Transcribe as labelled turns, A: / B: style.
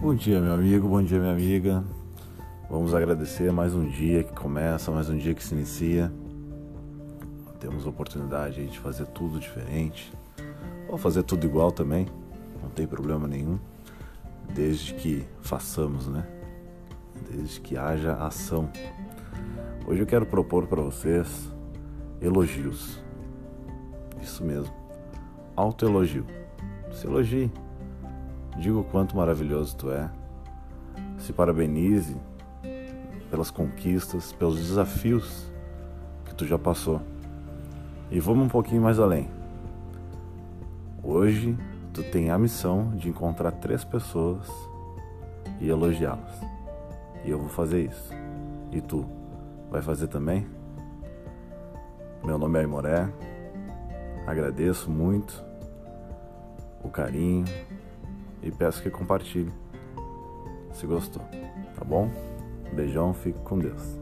A: Bom dia, meu amigo, bom dia, minha amiga. Vamos agradecer mais um dia que começa, mais um dia que se inicia. Temos a oportunidade de fazer tudo diferente, ou fazer tudo igual também, não tem problema nenhum, desde que façamos, né? Desde que haja ação. Hoje eu quero propor para vocês elogios. Isso mesmo, autoelogio. Se elogie Diga o quanto maravilhoso tu é. Se parabenize pelas conquistas, pelos desafios que tu já passou. E vamos um pouquinho mais além. Hoje tu tem a missão de encontrar três pessoas e elogiá-las. E eu vou fazer isso. E tu vai fazer também? Meu nome é Aimoré. Agradeço muito o carinho, e peço que compartilhe se gostou, tá bom? Beijão, fique com Deus.